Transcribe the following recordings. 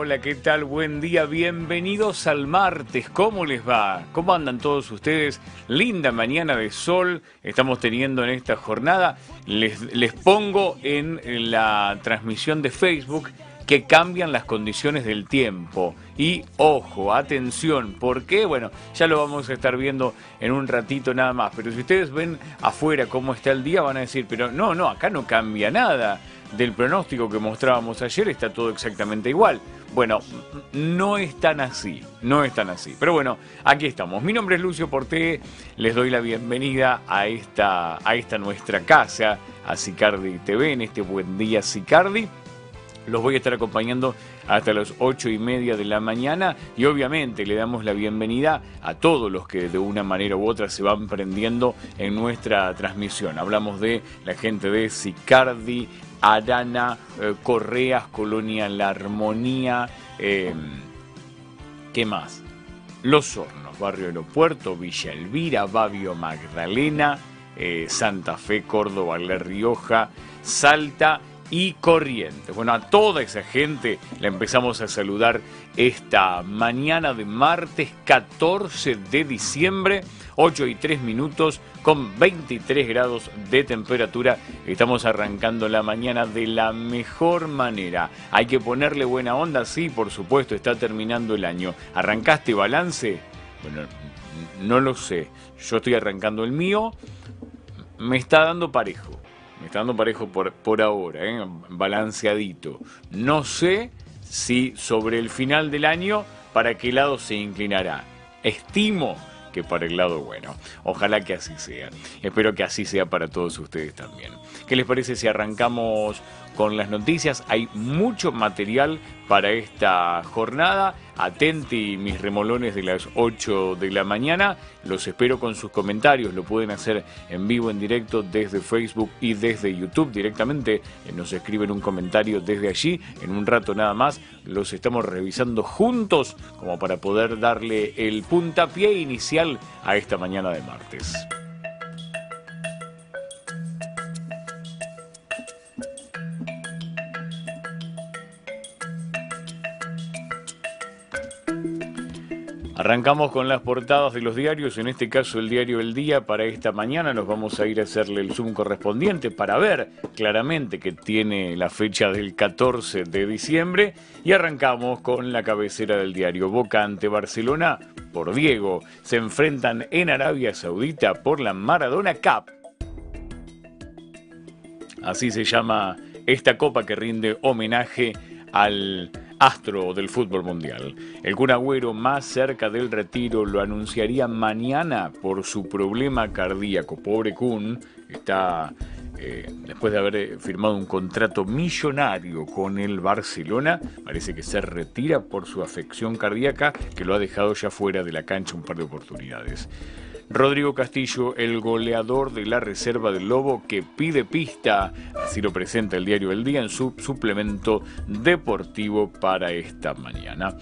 hola, ¿qué tal? Buen día, bienvenidos al martes, ¿cómo les va? ¿Cómo andan todos ustedes? Linda mañana de sol estamos teniendo en esta jornada. Les, les pongo en la transmisión de Facebook que cambian las condiciones del tiempo. Y ojo, atención, ¿por qué? Bueno, ya lo vamos a estar viendo en un ratito nada más. Pero si ustedes ven afuera cómo está el día, van a decir, pero no, no, acá no cambia nada. Del pronóstico que mostrábamos ayer está todo exactamente igual. Bueno, no es tan así, no es tan así. Pero bueno, aquí estamos. Mi nombre es Lucio Porté, les doy la bienvenida a esta, a esta nuestra casa, a Sicardi TV, en este buen día Sicardi. Los voy a estar acompañando hasta las ocho y media de la mañana y obviamente le damos la bienvenida a todos los que de una manera u otra se van prendiendo en nuestra transmisión. Hablamos de la gente de Sicardi, Arana, eh, Correas, Colonia La Armonía, eh, ¿qué más? Los Hornos, Barrio Aeropuerto, Villa Elvira, Babio Magdalena, eh, Santa Fe, Córdoba, La Rioja, Salta y Corrientes. Bueno, a toda esa gente la empezamos a saludar esta mañana de martes 14 de diciembre, 8 y 3 minutos, con 23 grados de temperatura. Estamos arrancando la mañana de la mejor manera. Hay que ponerle buena onda, sí, por supuesto, está terminando el año. ¿Arrancaste balance? Bueno, no lo sé. Yo estoy arrancando el mío. Me está dando parejo está dando parejo por, por ahora, ¿eh? balanceadito. No sé si sobre el final del año para qué lado se inclinará. Estimo que para el lado bueno. Ojalá que así sea. Espero que así sea para todos ustedes también. ¿Qué les parece si arrancamos con las noticias? Hay mucho material para esta jornada. Atenti mis remolones de las 8 de la mañana. Los espero con sus comentarios. Lo pueden hacer en vivo, en directo, desde Facebook y desde YouTube directamente. Eh, nos escriben un comentario desde allí. En un rato nada más los estamos revisando juntos como para poder darle el puntapié inicial a esta mañana de martes. Arrancamos con las portadas de los diarios, en este caso el diario El Día para esta mañana. Nos vamos a ir a hacerle el zoom correspondiente para ver claramente que tiene la fecha del 14 de diciembre. Y arrancamos con la cabecera del diario Boca ante Barcelona por Diego. Se enfrentan en Arabia Saudita por la Maradona Cup. Así se llama esta copa que rinde homenaje al astro del fútbol mundial. El Kun Agüero más cerca del retiro lo anunciaría mañana por su problema cardíaco. Pobre Kun está eh, después de haber eh, firmado un contrato millonario con el Barcelona, parece que se retira por su afección cardíaca que lo ha dejado ya fuera de la cancha un par de oportunidades. Rodrigo Castillo, el goleador de la Reserva del Lobo, que pide pista, así lo presenta el diario El Día en su suplemento deportivo para esta mañana.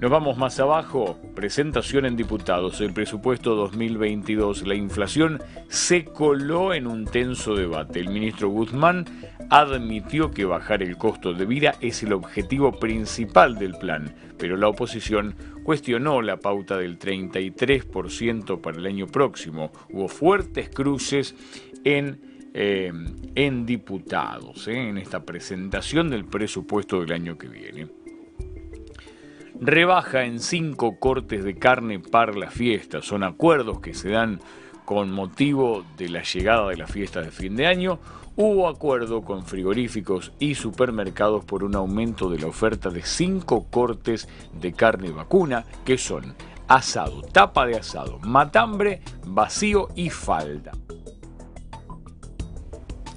Nos vamos más abajo, presentación en diputados, el presupuesto 2022, la inflación se coló en un tenso debate. El ministro Guzmán admitió que bajar el costo de vida es el objetivo principal del plan, pero la oposición cuestionó la pauta del 33% para el año próximo. Hubo fuertes cruces en eh, en diputados, eh, en esta presentación del presupuesto del año que viene rebaja en cinco cortes de carne para la fiesta. Son acuerdos que se dan con motivo de la llegada de las fiestas de fin de año. Hubo acuerdo con frigoríficos y supermercados por un aumento de la oferta de cinco cortes de carne vacuna, que son asado, tapa de asado, matambre, vacío y falda.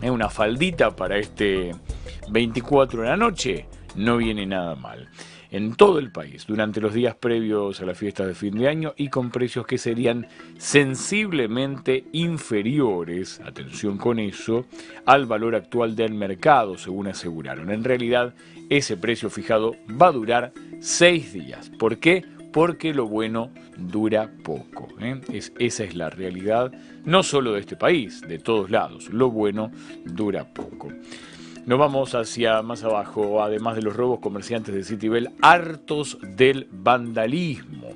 Es una faldita para este 24 de la noche, no viene nada mal en todo el país durante los días previos a la fiesta de fin de año y con precios que serían sensiblemente inferiores, atención con eso, al valor actual del mercado, según aseguraron. En realidad, ese precio fijado va a durar seis días. ¿Por qué? Porque lo bueno dura poco. ¿eh? Es, esa es la realidad, no solo de este país, de todos lados. Lo bueno dura poco. Nos vamos hacia más abajo, además de los robos comerciantes de Citibel, hartos del vandalismo.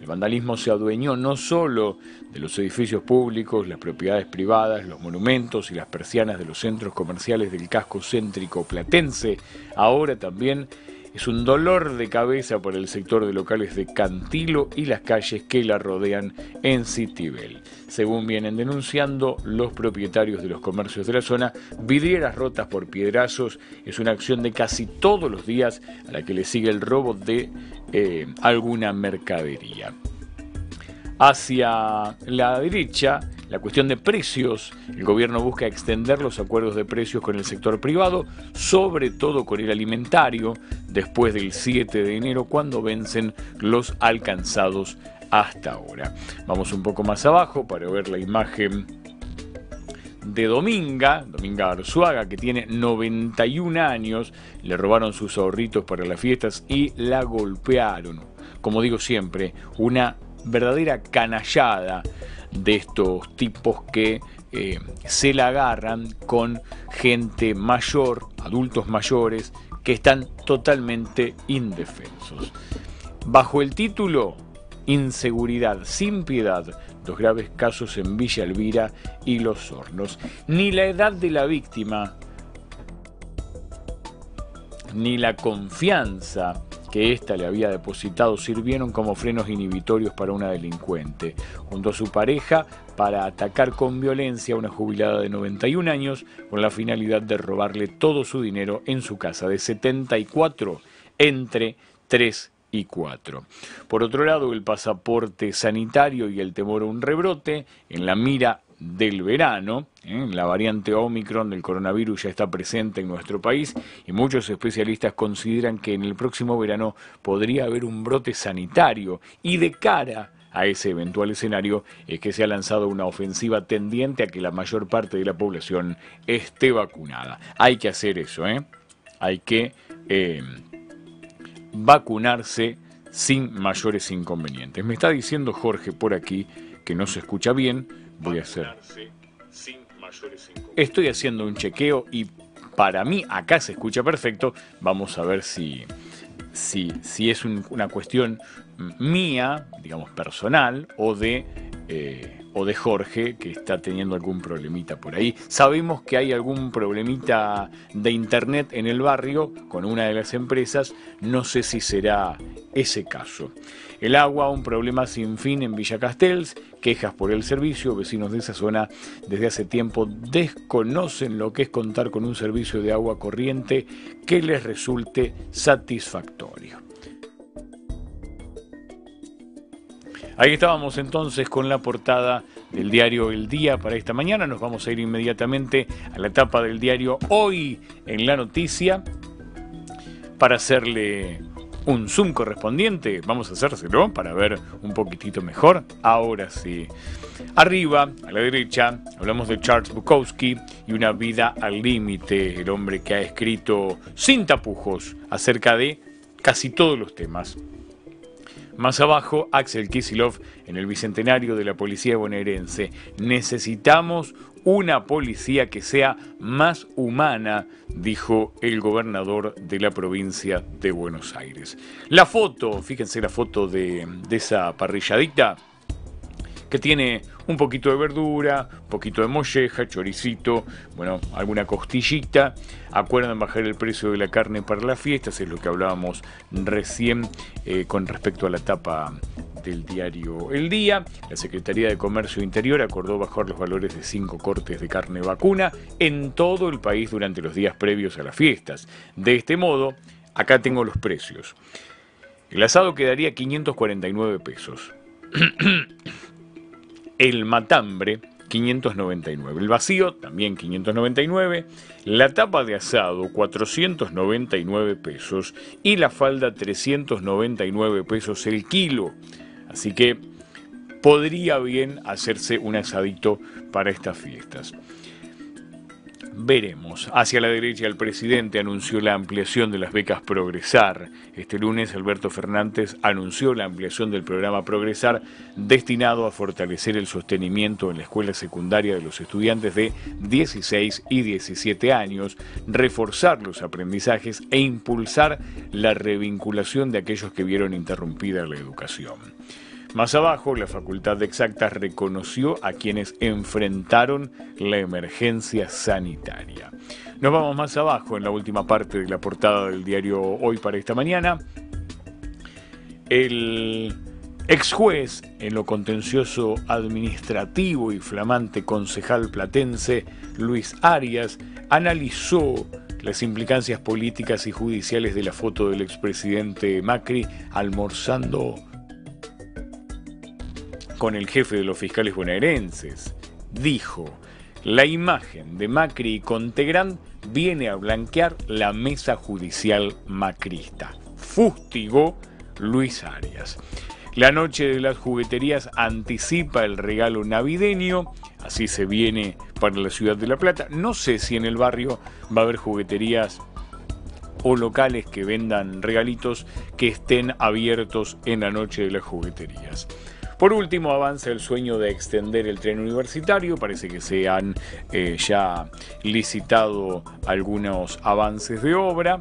El vandalismo se adueñó no solo de los edificios públicos, las propiedades privadas, los monumentos y las persianas de los centros comerciales del casco céntrico platense, ahora también es un dolor de cabeza para el sector de locales de Cantilo y las calles que la rodean en Citibel. Según vienen denunciando los propietarios de los comercios de la zona, vidrieras rotas por piedrazos es una acción de casi todos los días a la que le sigue el robo de eh, alguna mercadería. Hacia la derecha, la cuestión de precios. El gobierno busca extender los acuerdos de precios con el sector privado, sobre todo con el alimentario, después del 7 de enero, cuando vencen los alcanzados hasta ahora. Vamos un poco más abajo para ver la imagen de Dominga, Dominga Arzuaga, que tiene 91 años, le robaron sus ahorritos para las fiestas y la golpearon. Como digo siempre, una verdadera canallada de estos tipos que eh, se la agarran con gente mayor, adultos mayores, que están totalmente indefensos. Bajo el título Inseguridad sin piedad, los graves casos en Villa Elvira y Los Hornos. Ni la edad de la víctima, ni la confianza que ésta le había depositado sirvieron como frenos inhibitorios para una delincuente, junto a su pareja, para atacar con violencia a una jubilada de 91 años con la finalidad de robarle todo su dinero en su casa de 74 entre 3 y 4. Por otro lado, el pasaporte sanitario y el temor a un rebrote en la mira del verano. ¿eh? La variante Omicron del coronavirus ya está presente en nuestro país y muchos especialistas consideran que en el próximo verano podría haber un brote sanitario y de cara a ese eventual escenario es que se ha lanzado una ofensiva tendiente a que la mayor parte de la población esté vacunada. Hay que hacer eso, ¿eh? Hay que eh, vacunarse sin mayores inconvenientes. Me está diciendo Jorge por aquí que no se escucha bien, voy a hacer. Estoy haciendo un chequeo y para mí acá se escucha perfecto. Vamos a ver si, si, si es una cuestión mía, digamos personal, o de, eh, o de Jorge, que está teniendo algún problemita por ahí. Sabemos que hay algún problemita de internet en el barrio con una de las empresas. No sé si será ese caso. El agua, un problema sin fin en Villa Castells, quejas por el servicio, vecinos de esa zona desde hace tiempo desconocen lo que es contar con un servicio de agua corriente que les resulte satisfactorio. Ahí estábamos entonces con la portada del diario El Día para esta mañana. Nos vamos a ir inmediatamente a la etapa del diario Hoy en la noticia para hacerle un zoom correspondiente. Vamos a hacérselo para ver un poquitito mejor. Ahora sí. Arriba, a la derecha, hablamos de Charles Bukowski y una vida al límite, el hombre que ha escrito sin tapujos acerca de casi todos los temas. Más abajo, Axel Kisilov en el bicentenario de la policía bonaerense. Necesitamos una policía que sea más humana, dijo el gobernador de la provincia de Buenos Aires. La foto, fíjense la foto de, esa parrilladita que tiene un poquito de verdura, un poquito de molleja, choricito, bueno, alguna costillita. Acuerdan bajar el precio de la carne para las fiestas, es lo que hablábamos recién eh, con respecto a la tapa del diario El Día. La Secretaría de Comercio Interior acordó bajar los valores de cinco cortes de carne vacuna en todo el país durante los días previos a las fiestas. De este modo, acá tengo los precios. El asado quedaría 549 pesos. el matambre 599, el vacío también 599, la tapa de asado 499 pesos y la falda 399 pesos el kilo. Así que podría bien hacerse un asadito para estas fiestas. Veremos. Hacia la derecha, el presidente anunció la ampliación de las becas Progresar. Este lunes, Alberto Fernández anunció la ampliación del programa Progresar destinado a fortalecer el sostenimiento en la escuela secundaria de los estudiantes de 16 y 17 años, reforzar los aprendizajes e impulsar la revinculación de aquellos que vieron interrumpida la educación. Más abajo, la Facultad de Exactas reconoció a quienes enfrentaron la emergencia sanitaria. Nos vamos más abajo en la última parte de la portada del diario Hoy para esta mañana. El ex juez en lo contencioso administrativo y flamante concejal platense Luis Arias analizó las implicancias políticas y judiciales de la foto del expresidente Macri almorzando con el jefe de los fiscales bonaerenses. Dijo, la imagen de Macri y Contegrán viene a blanquear la mesa judicial macrista. Fustigó Luis Arias. La noche de las jugueterías anticipa el regalo navideño, así se viene para la ciudad de La Plata. No sé si en el barrio va a haber jugueterías o locales que vendan regalitos que estén abiertos en la noche de las jugueterías. Por último, avanza el sueño de extender el tren universitario. Parece que se han eh, ya licitado algunos avances de obra.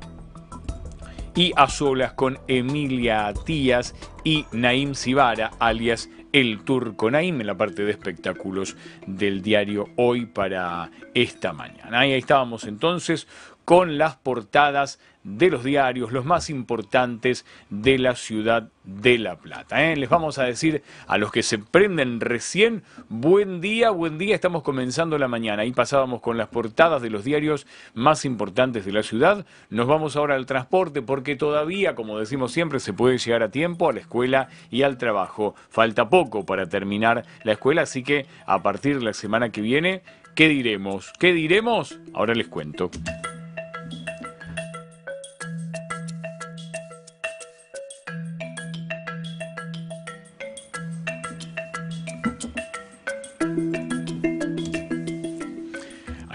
Y a solas con Emilia Tías y Naim Sibara, alias El Turco Naim, en la parte de espectáculos del diario Hoy para esta mañana. Ahí estábamos entonces con las portadas de los diarios, los más importantes de la ciudad de La Plata. ¿eh? Les vamos a decir a los que se prenden recién, buen día, buen día, estamos comenzando la mañana. Ahí pasábamos con las portadas de los diarios más importantes de la ciudad. Nos vamos ahora al transporte porque todavía, como decimos siempre, se puede llegar a tiempo a la escuela y al trabajo. Falta poco para terminar la escuela, así que a partir de la semana que viene, ¿qué diremos? ¿Qué diremos? Ahora les cuento.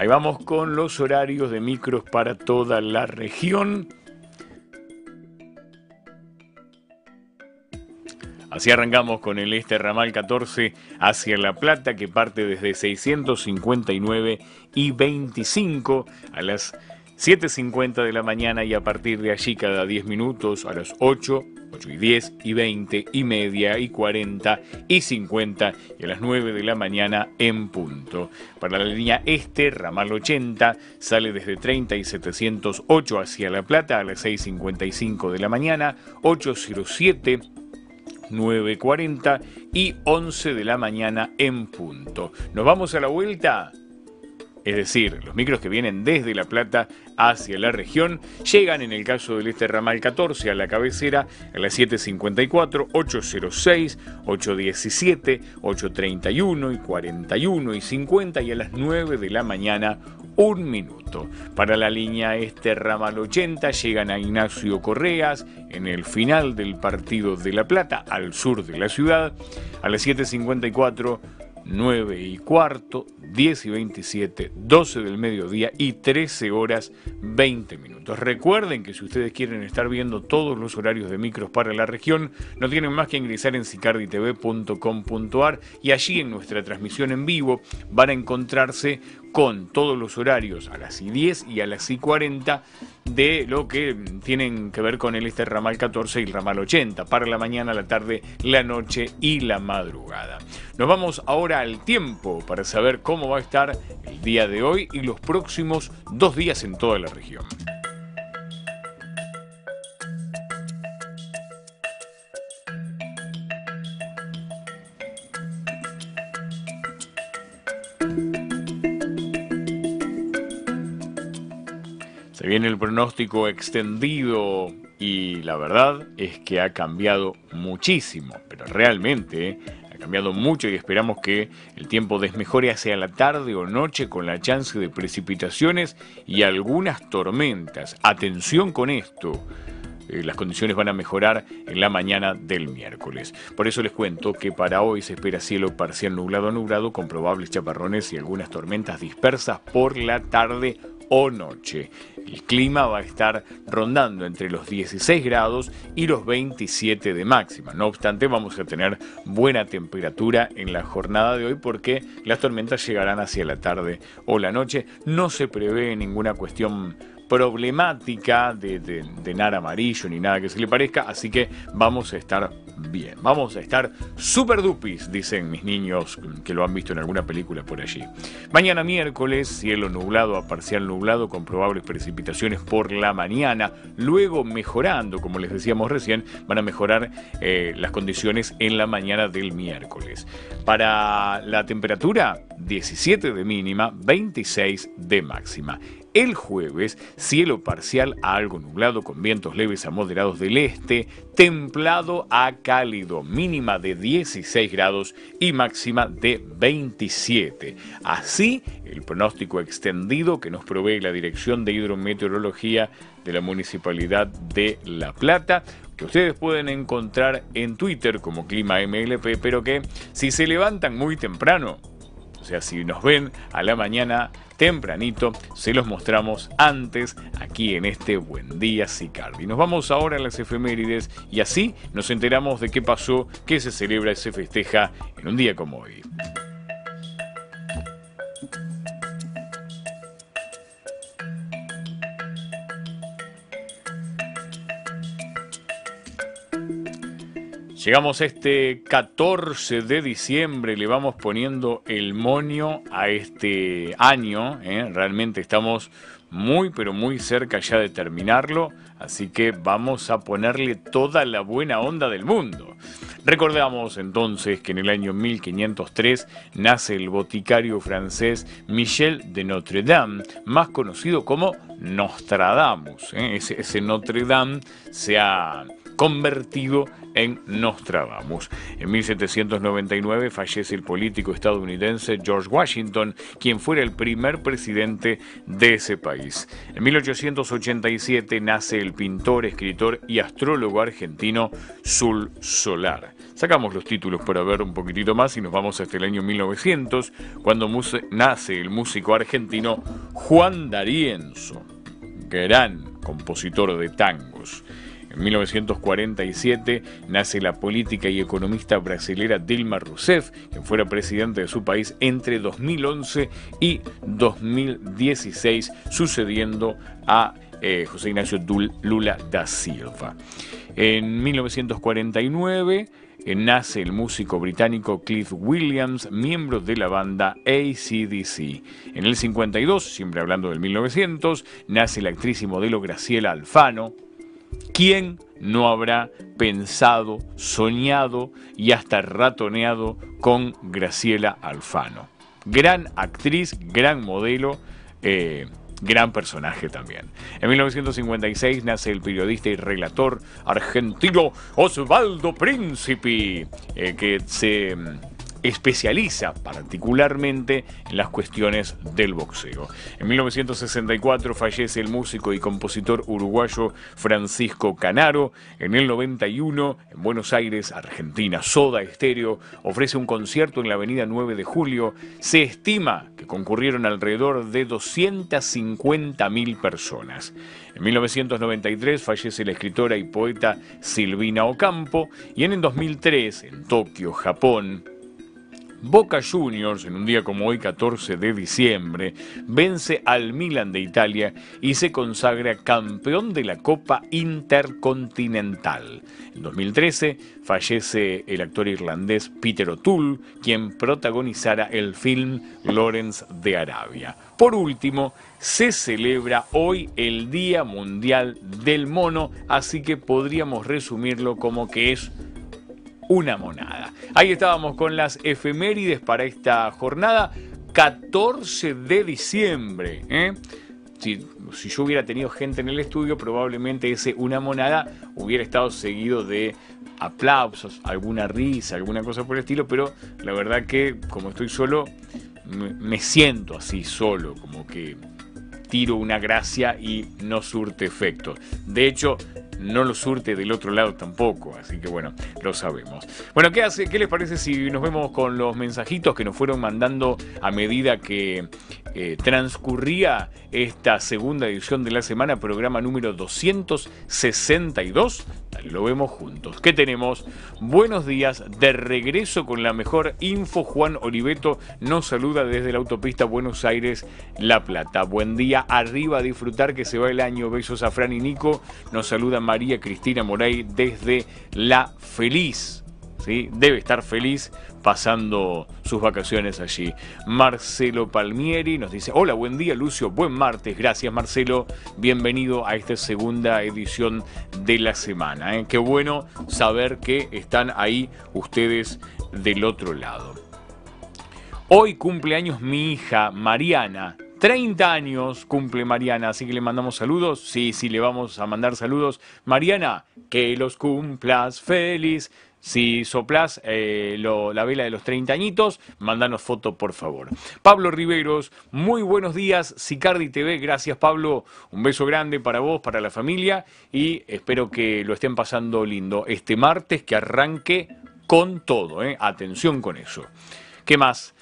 Vamos con los horarios de micros para toda la región. Así arrancamos con el este ramal 14 hacia La Plata que parte desde 659 y 25 a las 7.50 de la mañana y a partir de allí cada 10 minutos a las 8, 8 y 10 y 20 y media y 40 y 50 y a las 9 de la mañana en punto. Para la línea este, ramal 80, sale desde 30 y 708 hacia La Plata a las 6.55 de la mañana, 807 9.40 y 11 de la mañana en punto. Nos vamos a la vuelta es decir, los micros que vienen desde La Plata hacia la región, llegan en el caso del este ramal 14 a la cabecera a las 7.54, 8.06, 8.17, 8.31 y 41 y 50 y a las 9 de la mañana un minuto. Para la línea este ramal 80 llegan a Ignacio Correas en el final del partido de La Plata al sur de la ciudad a las 7.54 9 y cuarto, 10 y 27, 12 del mediodía y 13 horas 20 minutos. Recuerden que si ustedes quieren estar viendo todos los horarios de micros para la región, no tienen más que ingresar en sicarditv.com.ar y allí en nuestra transmisión en vivo van a encontrarse con todos los horarios a las I10 y a las I40 de lo que tienen que ver con el este ramal 14 y el ramal 80, para la mañana, la tarde, la noche y la madrugada. Nos vamos ahora al tiempo para saber cómo va a estar el día de hoy y los próximos dos días en toda la región. Viene el pronóstico extendido y la verdad es que ha cambiado muchísimo, pero realmente ¿eh? ha cambiado mucho y esperamos que el tiempo desmejore hacia la tarde o noche con la chance de precipitaciones y algunas tormentas. Atención con esto. eh, las condiciones van a mejorar en la mañana del miércoles. Por eso les cuento que para hoy se espera cielo parcial nublado a nublado con probables chaparrones y algunas tormentas dispersas por la tarde o noche. El clima va a estar rondando entre los 16 grados y los 27 de máxima. No obstante, vamos a tener buena temperatura en la jornada de hoy porque las tormentas llegarán hacia la tarde o la noche. No se prevé ninguna cuestión problemática de, de, nada amarillo ni nada que se le parezca, así que vamos a estar bien, vamos a estar super dupis, dicen mis niños que lo han visto en alguna película por allí. Mañana miércoles, cielo nublado a parcial nublado con probables precipitaciones por la mañana, luego mejorando, como les decíamos recién, van a mejorar eh, las condiciones en la mañana del miércoles. Para la temperatura, 17 de mínima, 26 de máxima. El jueves, cielo parcial a algo nublado con vientos leves a moderados del este, templado a cálido, mínima de 16 grados y máxima de 27. Así, el pronóstico extendido que nos provee la Dirección de Hidrometeorología de la Municipalidad de La Plata, que ustedes pueden encontrar en Twitter como Clima MLP, pero que si se levantan muy temprano, o sea, si nos ven a la mañana tempranito, se los mostramos antes aquí en este Buen Día Sicardi. Nos vamos ahora a las efemérides y así nos enteramos de qué pasó, qué se celebra y se festeja en un día como hoy. Llegamos este 14 de diciembre, le vamos poniendo el monio a este año. ¿eh? Realmente estamos muy, pero muy cerca ya de terminarlo. Así que vamos a ponerle toda la buena onda del mundo. Recordamos entonces que en el año 1503 nace el boticario francés Michel de Notre Dame, más conocido como Nostradamus. ¿eh? Ese, ese Notre Dame se ha convertido en Nostradamus. En 1799 fallece el político estadounidense George Washington, quien fuera el primer presidente de ese país. En 1887 nace el pintor, escritor y astrólogo argentino Sul Solar. Sacamos los títulos para ver un poquitito más y nos vamos hasta el año 1900, cuando nace el músico argentino Juan D'Arienzo, gran compositor de tangos. En 1947 nace la política y economista brasilera Dilma Rousseff, quien fuera presidente de su país entre 2011 y 2016, sucediendo a eh, José Ignacio Lula da Silva. En 1949 eh, nace el músico británico Cliff Williams, miembro de la banda ACDC. En el 52, siempre hablando del 1900, nace la actriz y modelo Graciela Alfano, ¿Quién no habrá pensado, soñado y hasta ratoneado con Graciela Alfano? Gran actriz, gran modelo. Eh, gran personaje también. En 1956 nace el periodista y relator argentino Osvaldo Príncipe, eh, que se especializa particularmente en las cuestiones del boxeo. En 1964 fallece el músico y compositor uruguayo Francisco Canaro. En el 91, en Buenos Aires, Argentina, Soda Estéreo ofrece un concierto en la avenida 9 de Julio. Se estima que concurrieron alrededor de 250.000 personas. En 1993 fallece la escritora y poeta Silvina Ocampo y en el 2003, en Tokio, Japón, Boca Juniors, en un día como hoy, 14 de diciembre, vence al Milan de Italia y se consagra campeón de la Copa Intercontinental. En 2013 fallece el actor irlandés Peter O'Toole, quien protagonizara el film Lawrence de Arabia. Por último, se celebra hoy el Día Mundial del Mono, así que podríamos resumirlo como que es una monada. Ahí estábamos con las efemérides para esta jornada, 14 de diciembre. ¿eh? Si, yo hubiera tenido gente en el estudio, probablemente ese una monada hubiera estado seguido de aplausos, alguna risa, alguna cosa por el estilo, pero la verdad que como estoy solo, me siento así solo, como que tiro una gracia y no surte efecto. De hecho, no lo surte del otro lado tampoco, así que bueno, lo sabemos. Bueno, ¿qué, hace, ¿qué les parece si nos vemos con los mensajitos que nos fueron mandando a medida que eh, transcurría esta segunda edición de la semana, programa número 262? Lo vemos juntos. ¿Qué tenemos? Buenos días, de regreso con la mejor info. Juan Oliveto nos saluda desde la autopista Buenos Aires, La Plata. Buen día, arriba disfrutar que se va el año. Besos a Fran y Nico. Nos saluda María Cristina Moray desde La Feliz. ¿Sí? Debe estar feliz pasando sus vacaciones allí. Marcelo Palmieri nos dice, hola, buen día Lucio, buen martes, gracias Marcelo, bienvenido a esta segunda edición de la semana. ¿eh? Qué bueno saber que están ahí ustedes del otro lado. Hoy cumple años mi hija Mariana, 30 años cumple Mariana, así que le mandamos saludos. Sí, sí, le vamos a mandar saludos. Mariana, que los cumplas feliz. Si soplás eh, la vela de los 30 añitos, mándanos foto, por favor. Pablo Riveros, muy buenos días. Sicardi TV, gracias Pablo. Un beso grande para vos, para la familia y espero que lo estén pasando lindo este martes, que arranque con todo. ¿eh? Atención con eso. ¿Qué más?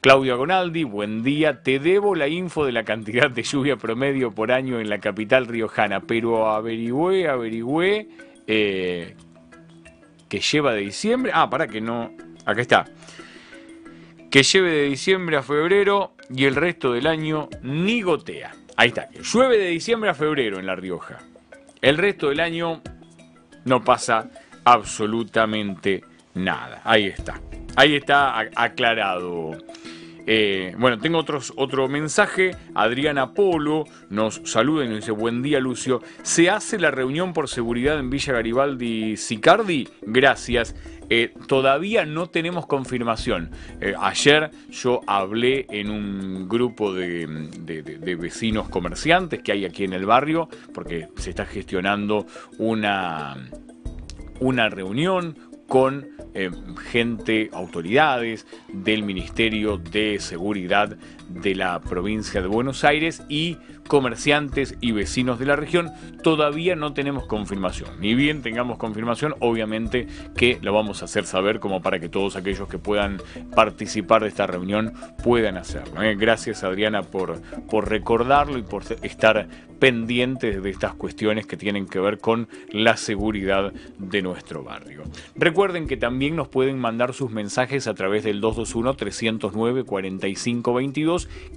Claudio Agonaldi, buen día. Te debo la info de la cantidad de lluvia promedio por año en la capital riojana, pero averigüé, averigüé. Eh, que lleva de diciembre. Ah, para que no. Acá está. Que lleve de diciembre a febrero y el resto del año ni gotea. Ahí está. Que llueve de diciembre a febrero en La Rioja. El resto del año no pasa absolutamente nada. Ahí está. Ahí está aclarado eh, bueno, tengo otro mensaje. Adriana Polo nos saluda y nos dice: Buen día, Lucio. ¿Se hace la reunión por seguridad en Villa Garibaldi Sicardi? Gracias. Eh, todavía no tenemos confirmación. Eh, ayer yo hablé en un grupo de, de, vecinos comerciantes que hay aquí en el barrio, porque se está gestionando una, una reunión con eh, gente, autoridades del Ministerio de Seguridad de la provincia de Buenos Aires y comerciantes y vecinos de la región, todavía no tenemos confirmación. Ni bien tengamos confirmación, obviamente que lo vamos a hacer saber como para que todos aquellos que puedan participar de esta reunión puedan hacerlo. ¿eh? Gracias Adriana por, por recordarlo y por estar pendientes de estas cuestiones que tienen que ver con la seguridad de nuestro barrio. Recuerden que también nos pueden mandar sus mensajes a través del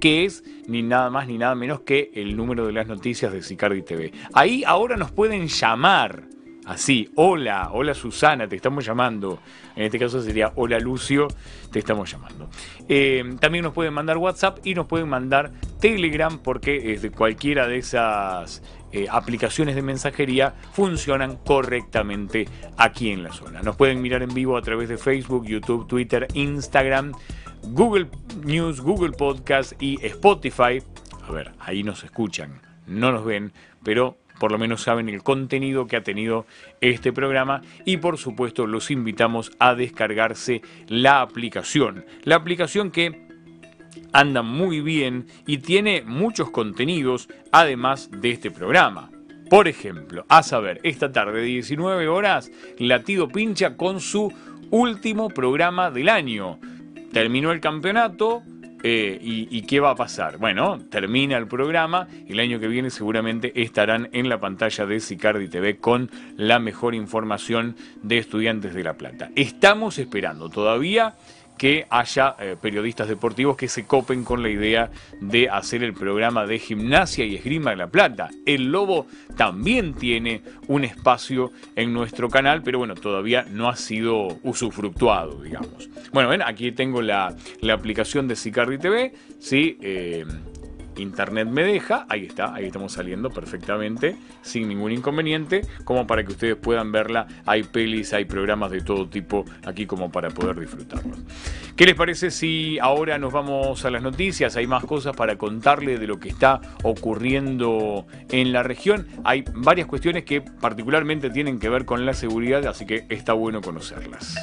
221-309-4522, que es ni nada más ni nada menos que el el número de las noticias de Sicardi TV. Ahí ahora nos pueden llamar. Así, hola, hola Susana, te estamos llamando. En este caso sería hola Lucio, te estamos llamando. Eh, también nos pueden mandar WhatsApp y nos pueden mandar Telegram porque desde cualquiera de esas eh, aplicaciones de mensajería funcionan correctamente aquí en la zona. Nos pueden mirar en vivo a través de Facebook, YouTube, Twitter, Instagram, Google News, Google Podcast y Spotify a ver, ahí nos escuchan, no nos ven, pero por lo menos saben el contenido que ha tenido este programa y por supuesto los invitamos a descargarse la aplicación. La aplicación que anda muy bien y tiene muchos contenidos además de este programa. Por ejemplo, a saber, esta tarde 19 horas, Latido Pincha con su último programa del año. Terminó el campeonato, eh, y, qué va a pasar? Bueno, termina el programa y el año que viene seguramente estarán en la pantalla de Sicardi TV con la mejor información de Estudiantes de La Plata. Estamos esperando todavía que haya eh, periodistas deportivos que se copen con la idea de hacer el programa de gimnasia y esgrima de la plata. El Lobo también tiene un espacio en nuestro canal, pero bueno, todavía no ha sido usufructuado, digamos. Bueno, ven, aquí tengo la, aplicación de Sicardi TV, ¿sí? Eh, internet me deja, ahí está, ahí estamos saliendo perfectamente, sin ningún inconveniente, como para que ustedes puedan verla. Hay pelis, hay programas de todo tipo aquí como para poder disfrutarlos. ¿Qué les parece si ahora nos vamos a las noticias? Hay más cosas para contarles de lo que está ocurriendo en la región. Hay varias cuestiones que particularmente tienen que ver con la seguridad, así que está bueno conocerlas.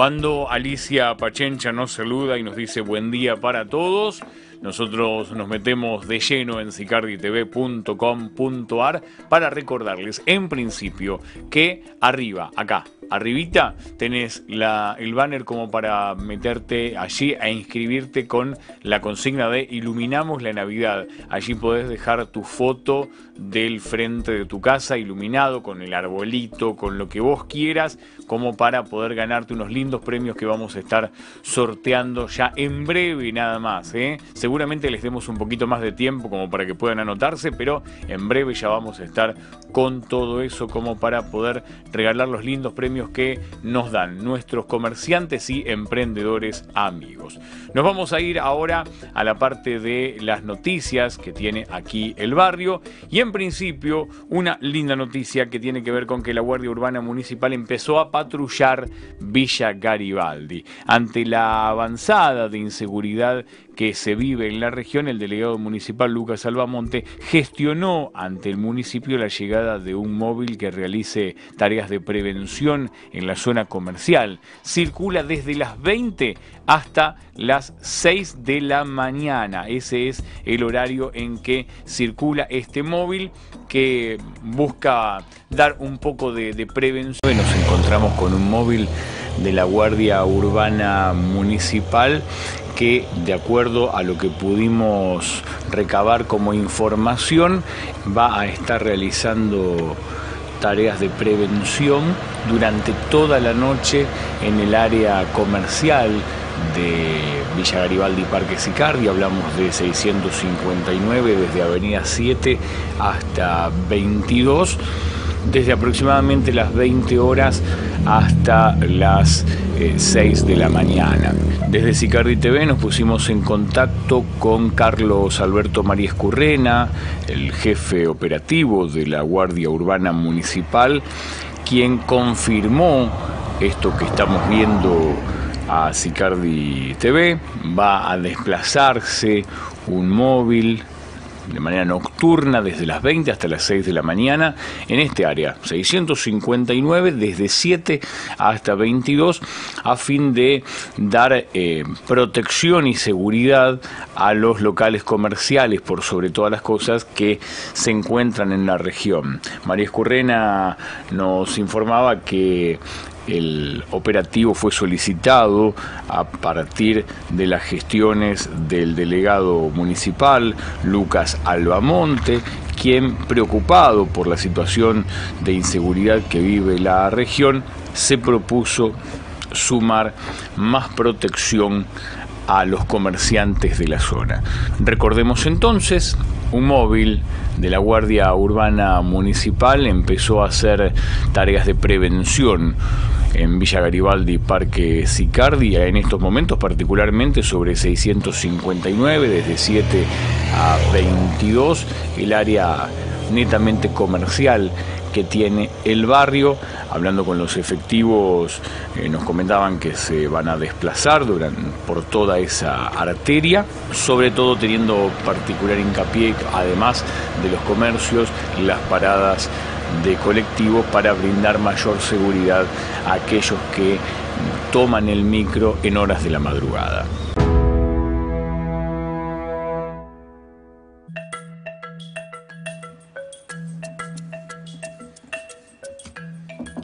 Cuando Alicia Pachencha nos saluda y nos dice buen día para todos, nosotros nos metemos de lleno en sicarditv.com.ar para recordarles en principio que arriba, acá, arribita tenés el banner como para meterte allí a inscribirte con la consigna de Iluminamos la Navidad. Allí podés dejar tu foto del frente de tu casa iluminado con el arbolito, con lo que vos quieras, como para poder ganarte unos lindos premios que vamos a estar sorteando ya en breve nada más. ¿eh? Seguramente les demos un poquito más de tiempo como para que puedan anotarse, pero en breve ya vamos a estar con todo eso como para poder regalar los lindos premios que nos dan nuestros comerciantes y emprendedores amigos. Nos vamos a ir ahora a la parte de las noticias que tiene aquí el barrio y en principio una linda noticia que tiene que ver con que la Guardia Urbana Municipal empezó a patrullar Villa Garibaldi. Ante la avanzada de inseguridad que se vive en la región, el delegado municipal Lucas Albamonte gestionó ante el municipio la llegada de un móvil que realice tareas de prevención en la zona comercial. Circula desde las 20 hasta las 6 de la mañana. Ese es el horario en que circula este móvil que busca dar un poco de, prevención. Nos encontramos con un móvil de la Guardia Urbana Municipal que de acuerdo a lo que pudimos recabar como información va a estar realizando tareas de prevención durante toda la noche en el área comercial de Villa Garibaldi Parque Sicardi, hablamos de 659 desde Avenida 7 hasta 22 desde aproximadamente las 20 horas hasta las 6 eh, de la mañana. Desde Sicardi TV nos pusimos en contacto con Carlos Alberto María Currena, el jefe operativo de la Guardia Urbana Municipal, quien confirmó esto que estamos viendo a Sicardi TV, va a desplazarse un móvil de manera nocturna desde las 20 hasta las 6 de la mañana en este área, 659 desde 7 hasta 22 a fin de dar eh, protección y seguridad a los locales comerciales por sobre todas las cosas que se encuentran en la región. María Escurrena nos informaba que el operativo fue solicitado a partir de las gestiones del delegado municipal, Lucas Albamonte, quien, preocupado por la situación de inseguridad que vive la región, se propuso sumar más protección a los comerciantes de la zona. Recordemos entonces, un móvil de la Guardia Urbana Municipal empezó a hacer tareas de prevención en Villa Garibaldi, Parque Sicardi, en estos momentos particularmente sobre 659, desde 7 a 22, el área netamente comercial que tiene el barrio. Hablando con los efectivos, eh, nos comentaban que se van a desplazar por toda esa arteria, sobre todo teniendo particular hincapié, además de los comercios, las paradas de colectivos para brindar mayor seguridad a aquellos que toman el micro en horas de la madrugada.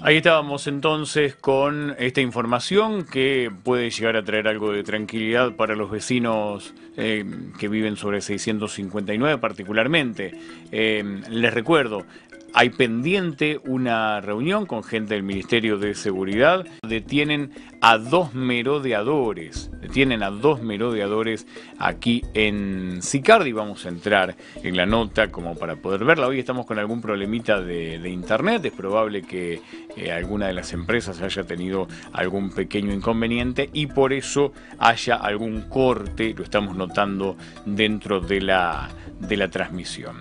Ahí estábamos entonces con esta información que puede llegar a traer algo de tranquilidad para los vecinos eh, que viven sobre 659 particularmente. Eh, les recuerdo, hay pendiente una reunión con gente del Ministerio de Seguridad. Detienen a dos merodeadores. Detienen a dos merodeadores aquí en Sicardi. Vamos a entrar en la nota como para poder verla. Hoy estamos con algún problemita de, internet. Es probable que eh, alguna de las empresas haya tenido algún pequeño inconveniente y por eso haya algún corte. Lo estamos notando dentro de la, de la transmisión.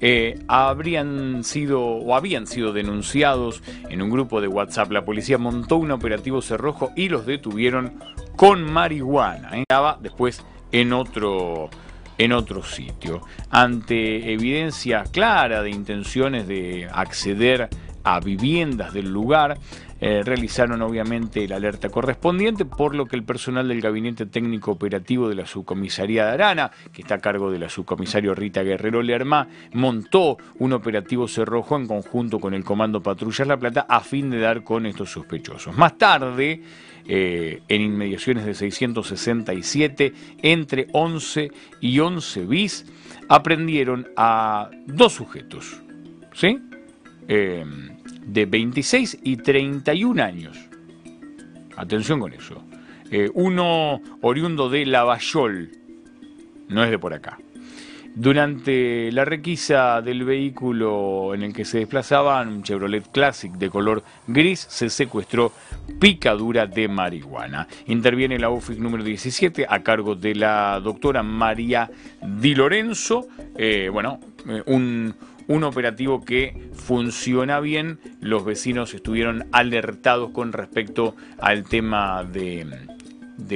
Eh, habrían sido o habían sido denunciados en un grupo de WhatsApp. La policía montó un operativo cerrojo y los detuvieron con marihuana. Estaba después en otro en otro sitio. Ante evidencia clara de intenciones de acceder a viviendas del lugar. Eh, realizaron obviamente la alerta correspondiente, por lo que el personal del Gabinete Técnico Operativo de la Subcomisaría de Arana, que está a cargo de la subcomisario Rita Guerrero Lerma, montó un operativo cerrojo en conjunto con el Comando Patrullas La Plata a fin de dar con estos sospechosos. Más tarde, eh, en inmediaciones de 667, entre 11 y 11 bis, aprendieron a dos sujetos, ¿sí? Eh, de 26 y 31 años. Atención con eso. Eh, uno oriundo de Lavallol, no es de por acá. Durante la requisa del vehículo en el que se desplazaban, un Chevrolet Classic de color gris, se secuestró picadura de marihuana. Interviene la UFIC número 17 a cargo de la doctora María Di Lorenzo. Eh, bueno, eh, un, un operativo que funciona bien. Los vecinos estuvieron alertados con respecto al tema de,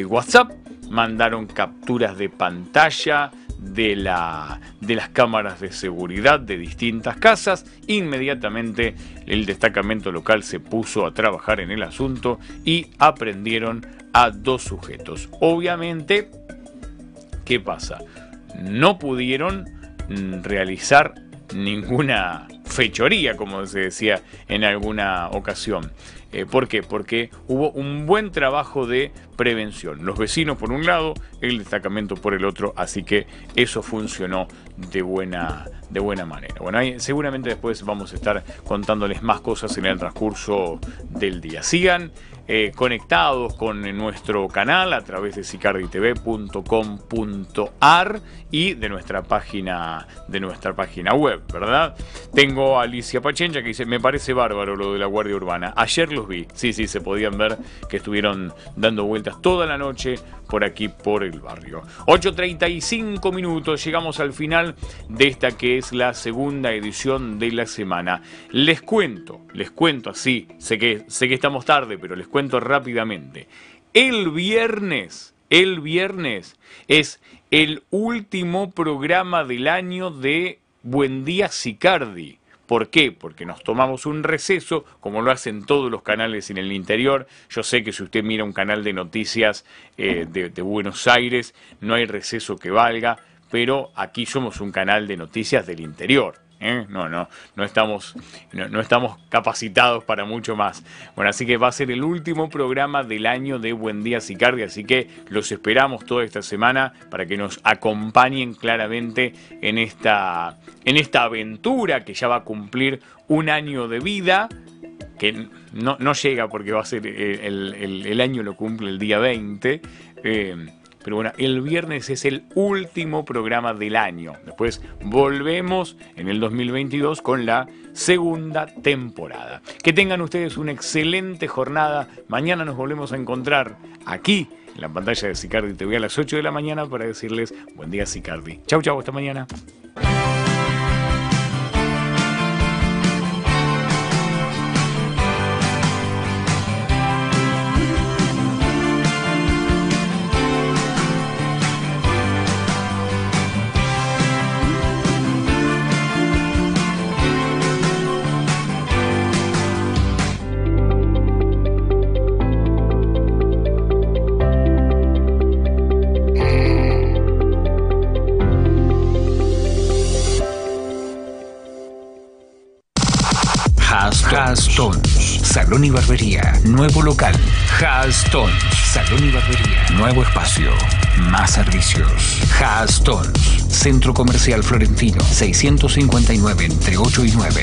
WhatsApp. Mandaron capturas de pantalla, de, la, de las cámaras de seguridad de distintas casas. Inmediatamente el destacamento local se puso a trabajar en el asunto y aprendieron a dos sujetos. Obviamente, ¿qué pasa? No pudieron mm, realizar ninguna fechoría, como se decía en alguna ocasión. Eh, ¿Por qué? Porque hubo un buen trabajo de prevención. Los vecinos por un lado, el destacamento por el otro, así que eso funcionó de buena, de buena manera. Bueno, seguramente después vamos a estar contándoles más cosas en el transcurso del día. Sigan eh, conectados con nuestro canal a través de sicarditv.com.ar y de nuestra página de nuestra página web, ¿verdad? Tengo a Alicia Pachencha que dice, me parece bárbaro lo de la Guardia Urbana. Ayer los vi, sí, sí, se podían ver que estuvieron dando vueltas toda la noche por aquí, por el barrio. 8.35 minutos, llegamos al final de esta que es la segunda edición de la semana. Les cuento, les cuento así, sé que, sé que estamos tarde, pero les cuento rápidamente. El viernes, el viernes es el último programa del año de Buen Día Sicardi. ¿Por qué? Porque nos tomamos un receso, como lo hacen todos los canales en el interior. Yo sé que si usted mira un canal de noticias eh, de, de Buenos Aires, no hay receso que valga, pero aquí somos un canal de noticias del interior. ¿Eh? No, no, no estamos, no, estamos capacitados para mucho más. Bueno, así que va a ser el último programa del año de Buen Día Sicardia, así que los esperamos toda esta semana para que nos acompañen claramente en esta, en esta aventura que ya va a cumplir un año de vida que no, no llega porque va a ser el, el, año lo cumple el día 20. Pero bueno, el viernes es el último programa del año. Después volvemos en el 2022 con la segunda temporada. Que tengan ustedes una excelente jornada. Mañana nos volvemos a encontrar aquí en la pantalla de Sicardi TV a las 8 de la mañana para decirles buen día Sicardi. Chau, chau, hasta mañana. Nuevo local. Halston. Salón y Barbería. Nuevo espacio. Más servicios. Halston. Centro Comercial Florentino. 659 entre 8 y 9.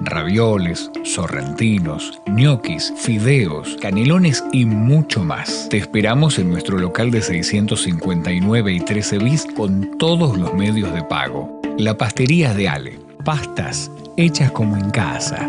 ravioles, sorrentinos, ñoquis, fideos, canelones y mucho más. Te esperamos en nuestro local de 659 y 13 bis con todos los medios de pago. La pastería de Ale. Pastas hechas como en casa.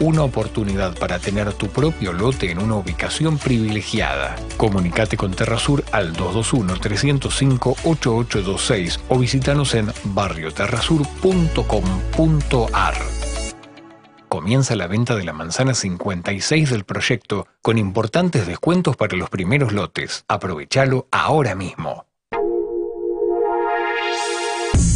una oportunidad para tener tu propio lote en una ubicación privilegiada. Comunicate con Terrasur al 221-305-8826 o visítanos en barrioterrasur.com.ar. Comienza la venta de la manzana 56 del proyecto con importantes descuentos para los primeros lotes. Aprovechalo ahora mismo.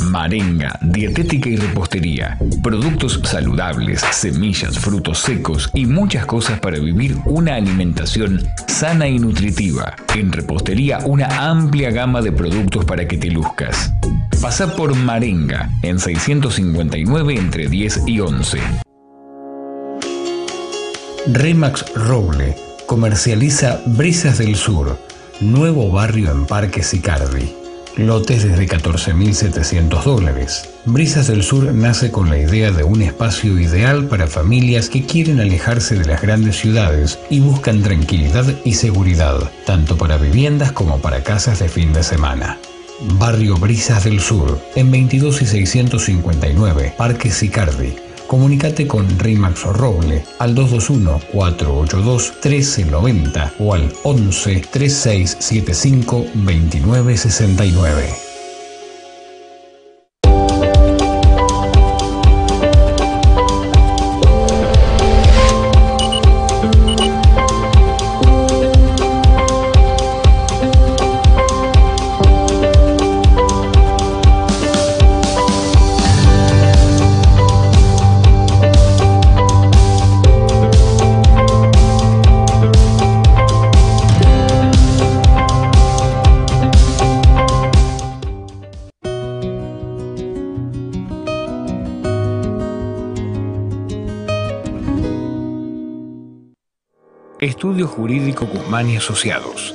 Marenga, dietética y repostería. Productos saludables, semillas, frutos secos y muchas cosas para vivir una alimentación sana y nutritiva. En repostería una amplia gama de productos para que te luzcas. Pasa por Marenga en 659 entre 10 y 11. Remax Roble comercializa Brisas del Sur, nuevo barrio en Parque Sicardi lotes desde 14.700 dólares. Brisas del Sur nace con la idea de un espacio ideal para familias que quieren alejarse de las grandes ciudades y buscan tranquilidad y seguridad, tanto para viviendas como para casas de fin de semana. Barrio Brisas del Sur, en 22 y 659, Parque Sicardi, Comunicate con Rimax Roble al 221-482-1390 o al 11 3675 2969. Jurídico Guzmán y Asociados.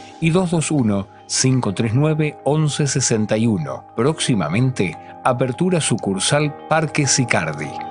y 221-539-1161. Próximamente, apertura sucursal Parque Sicardi.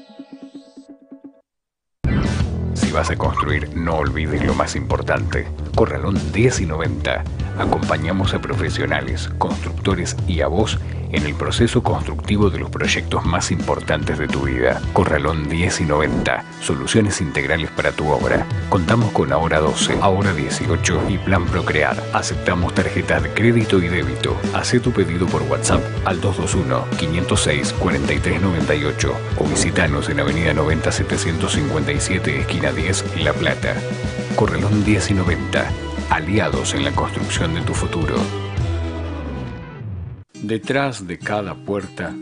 Si vas a construir, no olvides lo más importante. Corralón 10 y 90. Acompañamos a profesionales, constructores y a vos en el proceso constructivo de los proyectos más importantes de tu vida. Corralón 10 y 90. Soluciones integrales para tu obra. Contamos con Ahora 12, Ahora 18 y Plan Procrear. Aceptamos tarjetas de crédito y débito. Haz tu pedido por WhatsApp al 221-506-4398 o visitanos en Avenida 90 757, esquina 10, La Plata. Corralón 10 y 90. Aliados en la construcción de tu futuro. Detrás de cada puerta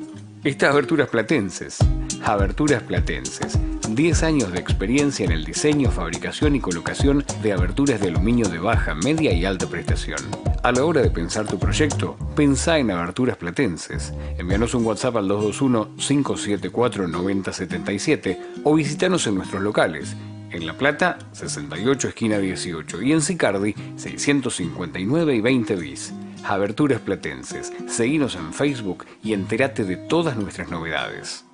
está Aberturas Platenses. Aberturas Platenses. 10 años de experiencia en el diseño, fabricación y colocación de aberturas de aluminio de baja, media y alta prestación. A la hora de pensar tu proyecto, pensá en Aberturas Platenses. Envíanos un WhatsApp al 221-574-9077 o visitanos en nuestros locales. En La Plata, 68 esquina 18 y en Sicardi, 659 y 20 bis. Aberturas Platenses. Seguinos en Facebook y entérate de todas nuestras novedades.